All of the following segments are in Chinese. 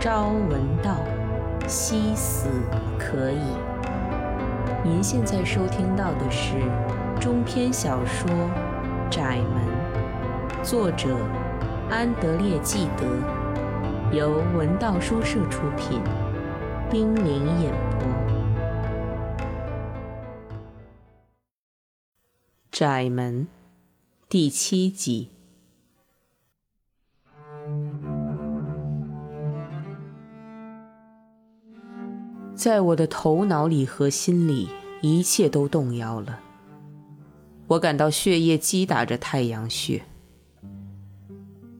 朝闻道，夕死可矣。您现在收听到的是中篇小说《窄门》，作者安德烈·纪德，由文道书社出品，冰凌演播。《窄门》第七集。在我的头脑里和心里，一切都动摇了。我感到血液击打着太阳穴，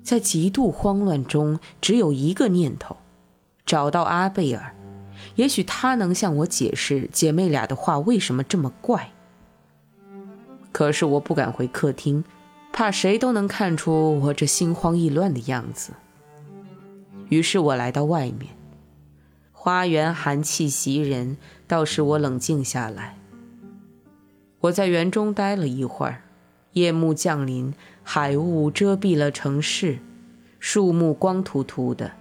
在极度慌乱中，只有一个念头：找到阿贝尔。也许他能向我解释姐妹俩的话为什么这么怪。可是我不敢回客厅，怕谁都能看出我这心慌意乱的样子。于是我来到外面。花园寒气袭人，倒使我冷静下来。我在园中待了一会儿，夜幕降临，海雾遮蔽了城市，树木光秃秃的，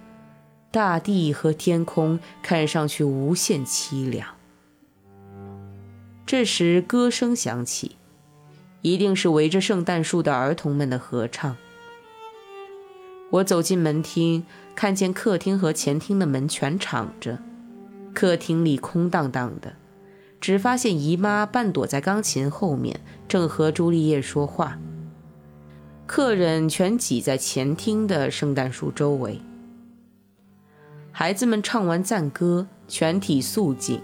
大地和天空看上去无限凄凉。这时，歌声响起，一定是围着圣诞树的儿童们的合唱。我走进门厅。看见客厅和前厅的门全敞着，客厅里空荡荡的，只发现姨妈半躲在钢琴后面，正和朱丽叶说话。客人全挤在前厅的圣诞树周围。孩子们唱完赞歌，全体肃静，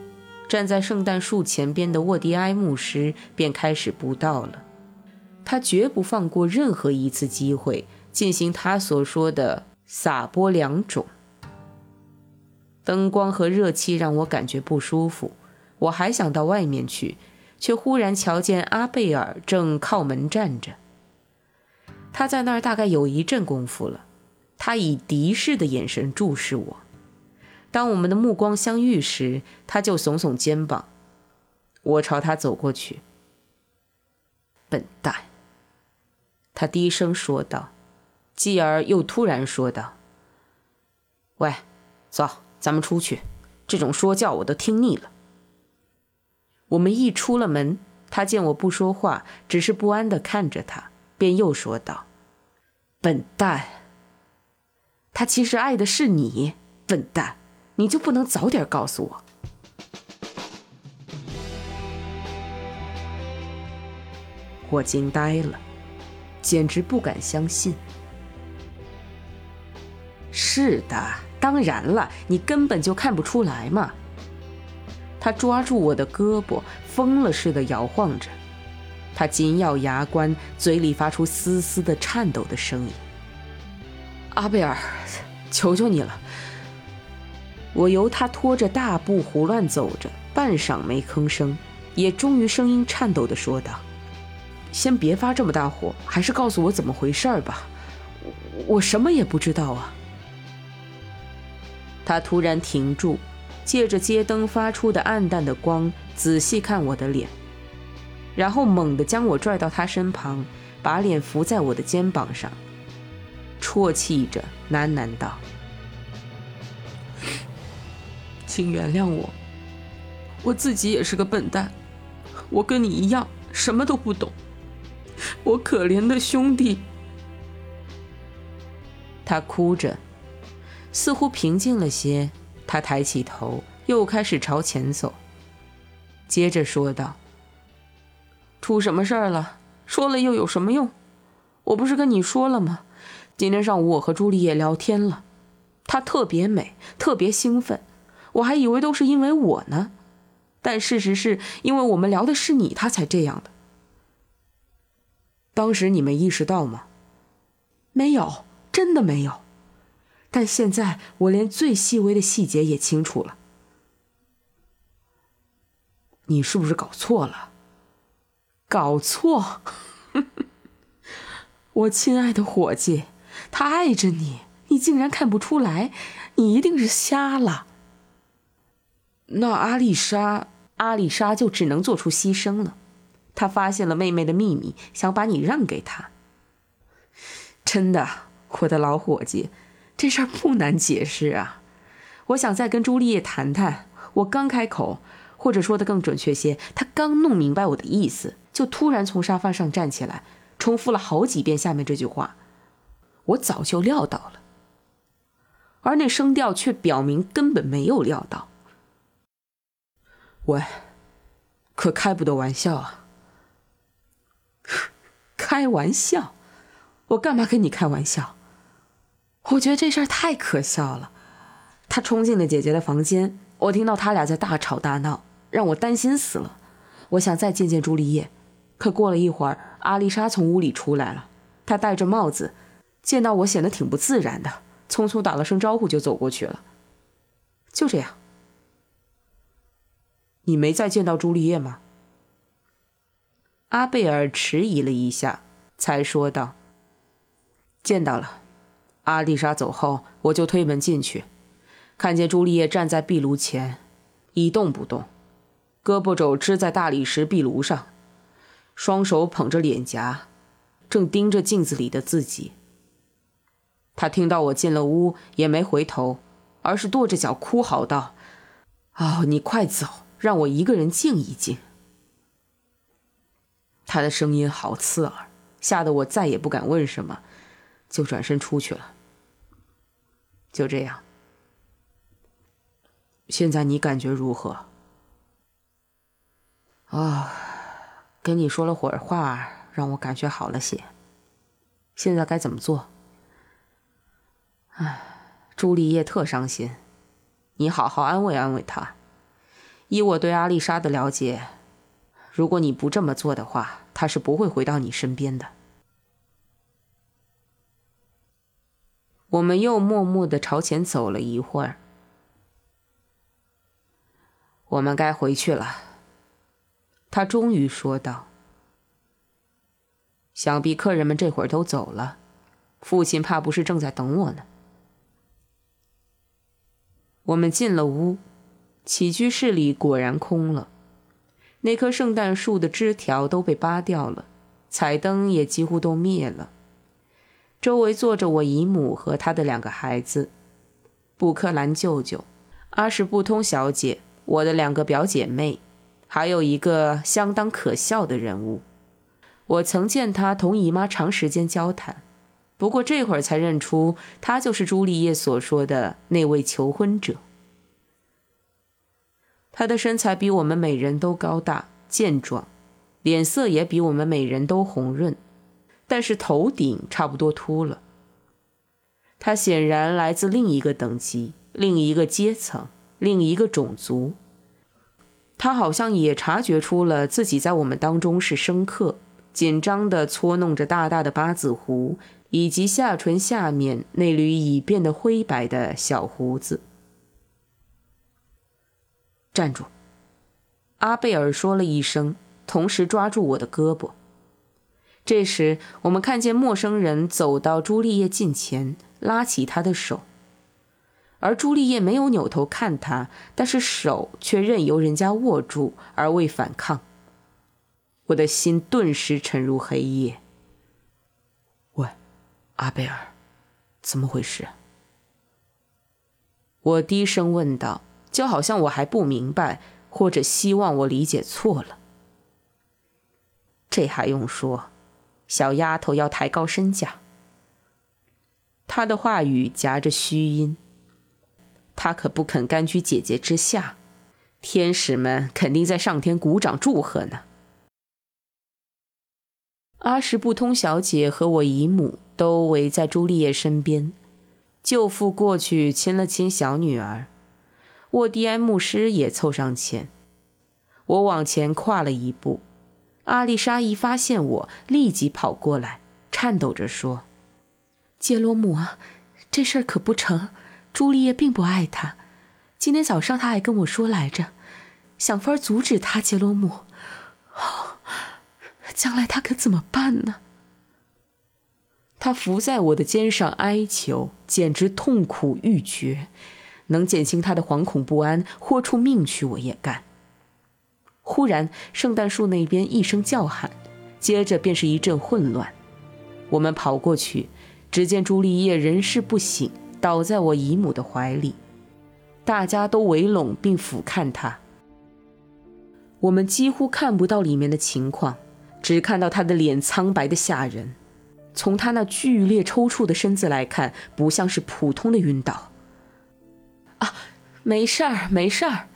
站在圣诞树前边的沃迪埃牧师便开始布道了。他绝不放过任何一次机会进行他所说的。撒播两种，灯光和热气让我感觉不舒服。我还想到外面去，却忽然瞧见阿贝尔正靠门站着。他在那儿大概有一阵功夫了。他以敌视的眼神注视我。当我们的目光相遇时，他就耸耸肩膀。我朝他走过去。笨蛋，他低声说道。继而又突然说道：“喂，走，咱们出去。这种说教我都听腻了。”我们一出了门，他见我不说话，只是不安地看着他，便又说道：“笨蛋，他其实爱的是你，笨蛋，你就不能早点告诉我？”我惊呆了，简直不敢相信。是的，当然了，你根本就看不出来嘛。他抓住我的胳膊，疯了似的摇晃着，他紧咬牙关，嘴里发出嘶嘶的颤抖的声音。阿贝尔，求求你了！我由他拖着大步胡乱走着，半晌没吭声，也终于声音颤抖的说道：“先别发这么大火，还是告诉我怎么回事吧，我什么也不知道啊。”他突然停住，借着街灯发出的暗淡的光，仔细看我的脸，然后猛地将我拽到他身旁，把脸伏在我的肩膀上，啜泣着喃喃道：“请原谅我，我自己也是个笨蛋，我跟你一样什么都不懂，我可怜的兄弟。”他哭着。似乎平静了些，他抬起头，又开始朝前走，接着说道：“出什么事儿了？说了又有什么用？我不是跟你说了吗？今天上午我和朱丽叶聊天了，她特别美，特别兴奋，我还以为都是因为我呢，但事实是因为我们聊的是你，她才这样的。当时你没意识到吗？没有，真的没有。”但现在我连最细微的细节也清楚了。你是不是搞错了？搞错？我亲爱的伙计，他爱着你，你竟然看不出来？你一定是瞎了。那阿丽莎，阿丽莎就只能做出牺牲了。她发现了妹妹的秘密，想把你让给她。真的，我的老伙计。这事儿不难解释啊，我想再跟朱丽叶谈谈。我刚开口，或者说的更准确些，他刚弄明白我的意思，就突然从沙发上站起来，重复了好几遍下面这句话。我早就料到了，而那声调却表明根本没有料到。喂，可开不得玩笑啊！开玩笑？我干嘛跟你开玩笑？我觉得这事儿太可笑了。他冲进了姐姐的房间，我听到他俩在大吵大闹，让我担心死了。我想再见见朱丽叶，可过了一会儿，阿丽莎从屋里出来了。她戴着帽子，见到我显得挺不自然的，匆匆打了声招呼就走过去了。就这样，你没再见到朱丽叶吗？阿贝尔迟疑了一下，才说道：“见到了。阿丽莎走后，我就推门进去。”看见朱丽叶站在壁炉前，一动不动，胳膊肘支在大理石壁炉上，双手捧着脸颊，正盯着镜子里的自己。他听到我进了屋，也没回头，而是跺着脚哭嚎道：“哦，你快走，让我一个人静一静。”他的声音好刺耳，吓得我再也不敢问什么，就转身出去了。就这样。现在你感觉如何？啊，跟你说了会儿话，让我感觉好了些。现在该怎么做？唉，朱丽叶特伤心，你好好安慰安慰她。依我对阿丽莎的了解，如果你不这么做的话，她是不会回到你身边的。我们又默默的朝前走了一会儿。我们该回去了，他终于说道。想必客人们这会儿都走了，父亲怕不是正在等我呢。我们进了屋，起居室里果然空了，那棵圣诞树的枝条都被扒掉了，彩灯也几乎都灭了。周围坐着我姨母和她的两个孩子，布克兰舅舅，阿什布通小姐。我的两个表姐妹，还有一个相当可笑的人物。我曾见她同姨妈长时间交谈，不过这会儿才认出她就是朱丽叶所说的那位求婚者。她的身材比我们每人都高大健壮，脸色也比我们每人都红润，但是头顶差不多秃了。他显然来自另一个等级、另一个阶层。另一个种族，他好像也察觉出了自己在我们当中是生客，紧张地搓弄着大大的八字胡，以及下唇下面那缕已变得灰白的小胡子。站住！阿贝尔说了一声，同时抓住我的胳膊。这时，我们看见陌生人走到朱丽叶近前，拉起她的手。而朱丽叶没有扭头看他，但是手却任由人家握住而未反抗。我的心顿时沉入黑夜。喂，阿贝尔，怎么回事？我低声问道，就好像我还不明白，或者希望我理解错了。这还用说，小丫头要抬高身价。他的话语夹着虚音。他可不肯甘居姐姐之下，天使们肯定在上天鼓掌祝贺呢。阿什布通小姐和我姨母都围在朱丽叶身边，舅父过去亲了亲小女儿，沃蒂安牧师也凑上前。我往前跨了一步，阿丽莎一发现我，立即跑过来，颤抖着说：“杰罗姆啊，这事儿可不成。”朱丽叶并不爱他，今天早上他还跟我说来着，想法阻止他。杰罗姆，哦，将来他可怎么办呢？他伏在我的肩上哀求，简直痛苦欲绝。能减轻他的惶恐不安，豁出命去我也干。忽然，圣诞树那边一声叫喊，接着便是一阵混乱。我们跑过去，只见朱丽叶人事不省。倒在我姨母的怀里，大家都围拢并俯瞰他。我们几乎看不到里面的情况，只看到他的脸苍白的吓人。从他那剧烈抽搐的身子来看，不像是普通的晕倒。啊，没事儿，没事儿。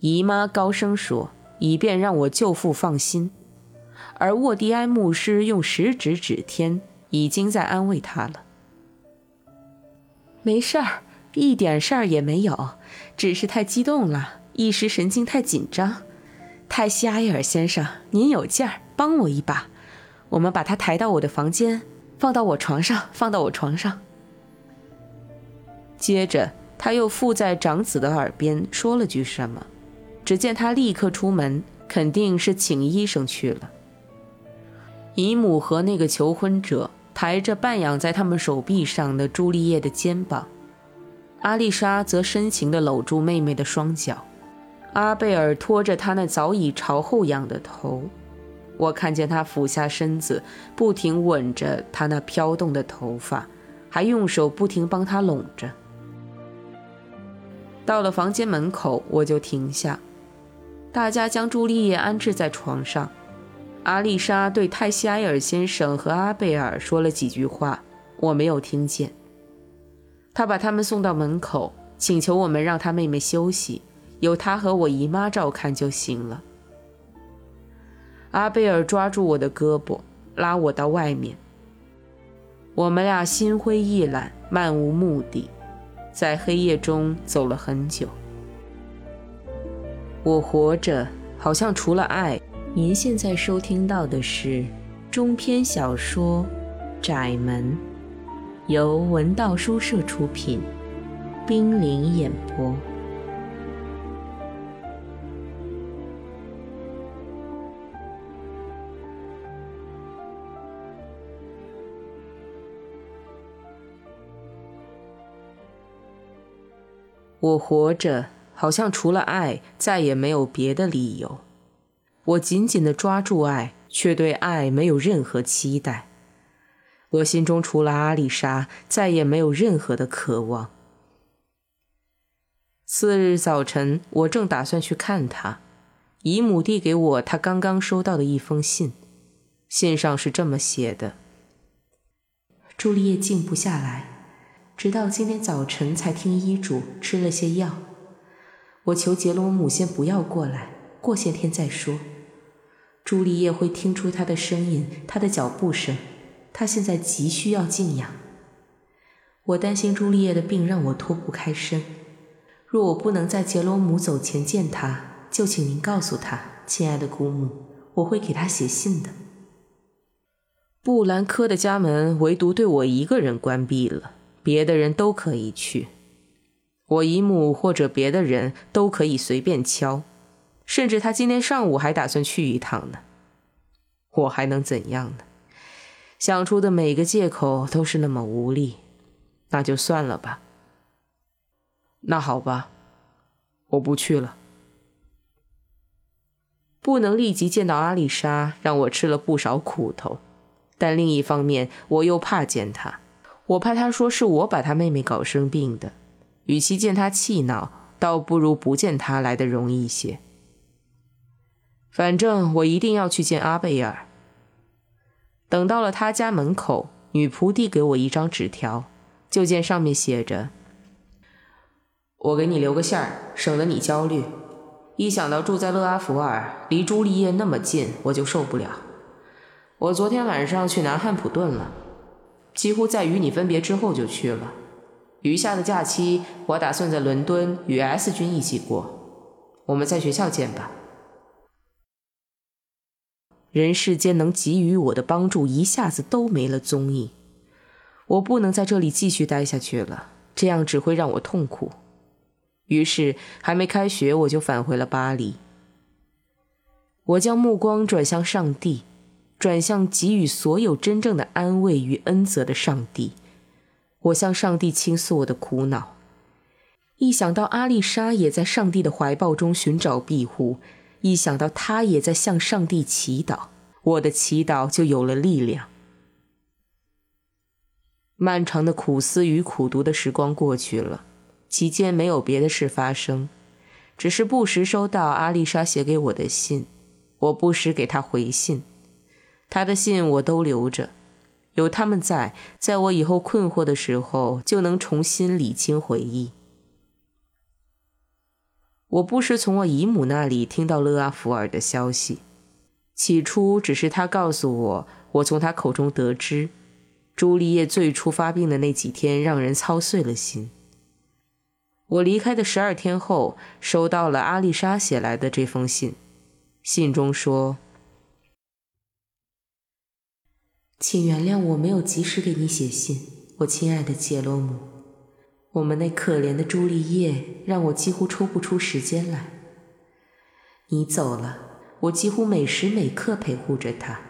姨妈高声说，以便让我舅父放心。而沃迪埃牧师用食指指天，已经在安慰他了。没事儿，一点事儿也没有，只是太激动了，一时神经太紧张。泰西埃尔先生，您有劲儿，帮我一把。我们把他抬到我的房间，放到我床上，放到我床上。接着，他又附在长子的耳边说了句什么，只见他立刻出门，肯定是请医生去了。姨母和那个求婚者抬着半仰在他们手臂上的朱丽叶的肩膀，阿丽莎则深情地搂住妹妹的双脚，阿贝尔拖着她那早已朝后仰的头。我看见他俯下身子，不停吻着她那飘动的头发，还用手不停帮她拢着。到了房间门口，我就停下。大家将朱丽叶安置在床上。阿丽莎对泰西埃尔先生和阿贝尔说了几句话，我没有听见。他把他们送到门口，请求我们让他妹妹休息，由他和我姨妈照看就行了。阿贝尔抓住我的胳膊，拉我到外面。我们俩心灰意懒，漫无目的，在黑夜中走了很久。我活着，好像除了爱。您现在收听到的是中篇小说《窄门》，由文道书社出品，冰凌演播。我活着，好像除了爱，再也没有别的理由。我紧紧地抓住爱，却对爱没有任何期待。我心中除了阿丽莎，再也没有任何的渴望。次日早晨，我正打算去看她，姨母递给我她刚刚收到的一封信，信上是这么写的：“朱丽叶静不下来。”直到今天早晨才听医嘱，吃了些药。我求杰罗姆先不要过来，过些天再说。朱丽叶会听出他的声音，他的脚步声。他现在急需要静养。我担心朱丽叶的病让我脱不开身。若我不能在杰罗姆走前见他，就请您告诉他，亲爱的姑母，我会给他写信的。布兰科的家门唯独对我一个人关闭了。别的人都可以去，我姨母或者别的人都可以随便敲，甚至他今天上午还打算去一趟呢。我还能怎样呢？想出的每个借口都是那么无力，那就算了吧。那好吧，我不去了。不能立即见到阿丽莎，让我吃了不少苦头，但另一方面，我又怕见她。我怕她说是我把她妹妹搞生病的，与其见他气恼，倒不如不见他来的容易些。反正我一定要去见阿贝尔。等到了他家门口，女仆递给我一张纸条，就见上面写着：“我给你留个信儿，省得你焦虑。一想到住在勒阿弗尔，离朱丽叶那么近，我就受不了。我昨天晚上去南汉普顿了。”几乎在与你分别之后就去了。余下的假期，我打算在伦敦与 S 君一起过。我们在学校见吧。人世间能给予我的帮助一下子都没了踪影。我不能在这里继续待下去了，这样只会让我痛苦。于是，还没开学，我就返回了巴黎。我将目光转向上帝。转向给予所有真正的安慰与恩泽的上帝，我向上帝倾诉我的苦恼。一想到阿丽莎也在上帝的怀抱中寻找庇护，一想到她也在向上帝祈祷，我的祈祷就有了力量。漫长的苦思与苦读的时光过去了，期间没有别的事发生，只是不时收到阿丽莎写给我的信，我不时给她回信。她的信我都留着，有他们在，在我以后困惑的时候就能重新理清回忆。我不时从我姨母那里听到勒阿弗尔的消息，起初只是他告诉我，我从他口中得知，朱丽叶最初发病的那几天让人操碎了心。我离开的十二天后，收到了阿丽莎写来的这封信，信中说：“请原谅我没有及时给你写信，我亲爱的杰罗姆。”我们那可怜的朱丽叶让我几乎抽不出时间来。你走了，我几乎每时每刻陪护着她。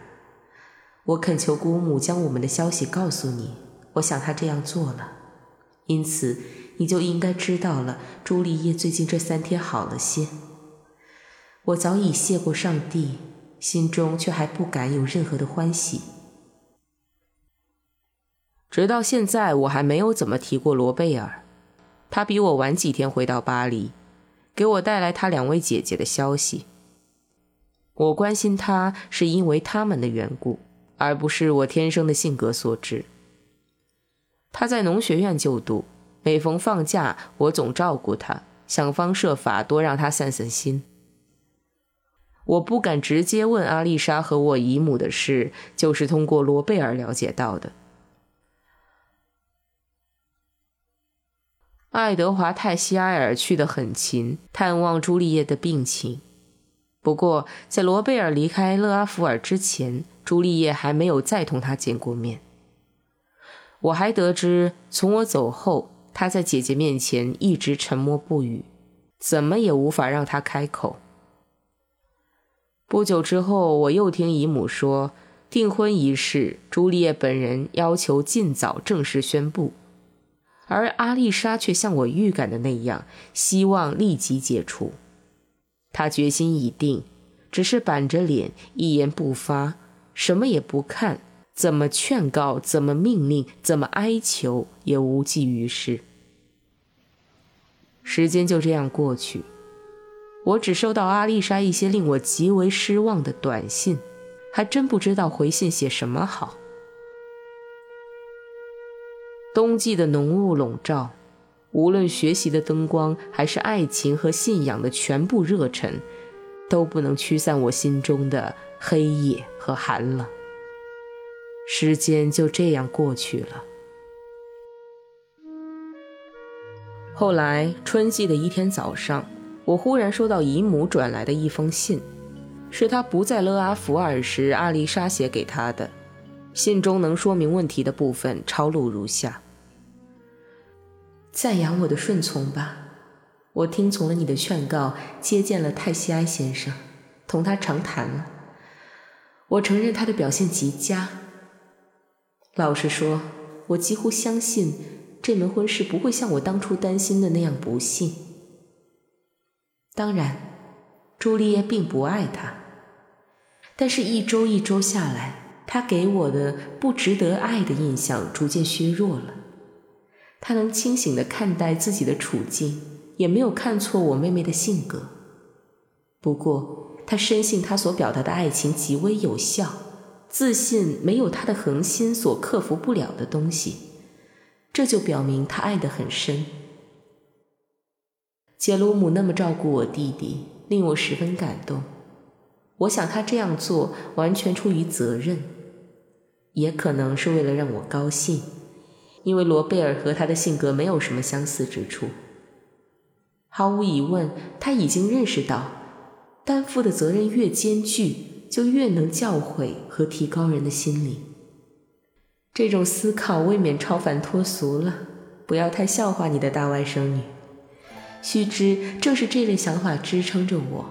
我恳求姑母将我们的消息告诉你，我想她这样做了，因此你就应该知道了。朱丽叶最近这三天好了些。我早已谢过上帝，心中却还不敢有任何的欢喜。直到现在，我还没有怎么提过罗贝尔。他比我晚几天回到巴黎，给我带来他两位姐姐的消息。我关心他是因为他们的缘故，而不是我天生的性格所致。他在农学院就读，每逢放假，我总照顾他，想方设法多让他散散心。我不敢直接问阿丽莎和我姨母的事，就是通过罗贝尔了解到的。爱德华·泰西埃尔去得很勤，探望朱丽叶的病情。不过，在罗贝尔离开勒阿弗尔之前，朱丽叶还没有再同他见过面。我还得知，从我走后，他在姐姐面前一直沉默不语，怎么也无法让她开口。不久之后，我又听姨母说，订婚仪式，朱丽叶本人要求尽早正式宣布。而阿丽莎却像我预感的那样，希望立即解除。她决心已定，只是板着脸，一言不发，什么也不看，怎么劝告，怎么命令，怎么哀求，也无济于事。时间就这样过去，我只收到阿丽莎一些令我极为失望的短信，还真不知道回信写什么好。冬季的浓雾笼罩，无论学习的灯光，还是爱情和信仰的全部热忱，都不能驱散我心中的黑夜和寒冷。时间就这样过去了。后来春季的一天早上，我忽然收到姨母转来的一封信，是她不在勒阿弗尔时，阿丽莎写给她的。信中能说明问题的部分抄录如下。赞扬我的顺从吧，我听从了你的劝告，接见了泰西埃先生，同他长谈了。我承认他的表现极佳。老实说，我几乎相信这门婚事不会像我当初担心的那样不幸。当然，朱丽叶并不爱他，但是一周一周下来，他给我的不值得爱的印象逐渐削弱了。他能清醒的看待自己的处境，也没有看错我妹妹的性格。不过，他深信他所表达的爱情极为有效，自信没有他的恒心所克服不了的东西。这就表明他爱得很深。杰鲁姆那么照顾我弟弟，令我十分感动。我想他这样做完全出于责任，也可能是为了让我高兴。因为罗贝尔和他的性格没有什么相似之处。毫无疑问，他已经认识到，担负的责任越艰巨，就越能教诲和提高人的心灵。这种思考未免超凡脱俗了，不要太笑话你的大外甥女。须知，正是这类想法支撑着我，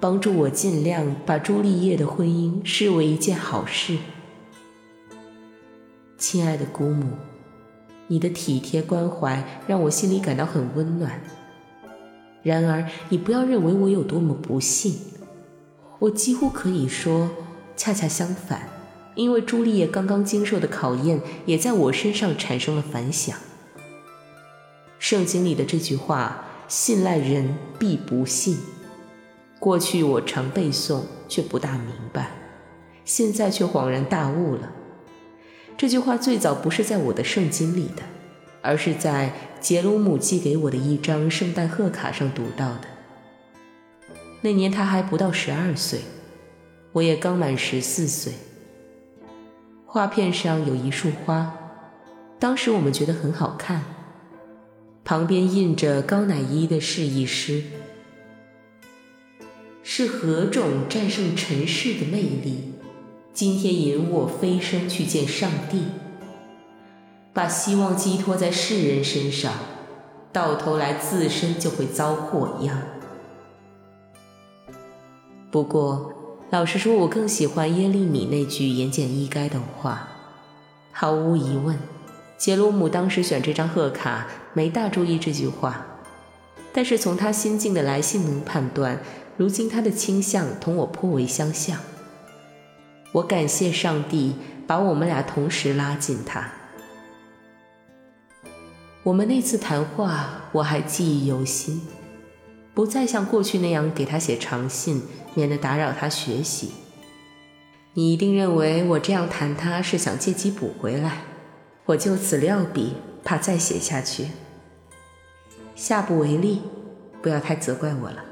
帮助我尽量把朱丽叶的婚姻视为一件好事。亲爱的姑母。你的体贴关怀让我心里感到很温暖。然而，你不要认为我有多么不幸，我几乎可以说，恰恰相反，因为朱丽叶刚刚经受的考验也在我身上产生了反响。圣经里的这句话：“信赖人必不信。”过去我常背诵，却不大明白，现在却恍然大悟了。这句话最早不是在我的圣经里的，而是在杰鲁姆寄给我的一张圣诞贺卡上读到的。那年他还不到十二岁，我也刚满十四岁。画片上有一束花，当时我们觉得很好看，旁边印着高乃伊的示意诗。是何种战胜尘世的魅力？今天引我飞升去见上帝，把希望寄托在世人身上，到头来自身就会遭祸殃。不过，老实说，我更喜欢耶利米那句言简意赅的话。毫无疑问，杰罗姆当时选这张贺卡没大注意这句话，但是从他心境的来信能判断。如今他的倾向同我颇为相像，我感谢上帝把我们俩同时拉近他。我们那次谈话我还记忆犹新，不再像过去那样给他写长信，免得打扰他学习。你一定认为我这样谈他是想借机补回来，我就此撂笔，怕再写下去。下不为例，不要太责怪我了。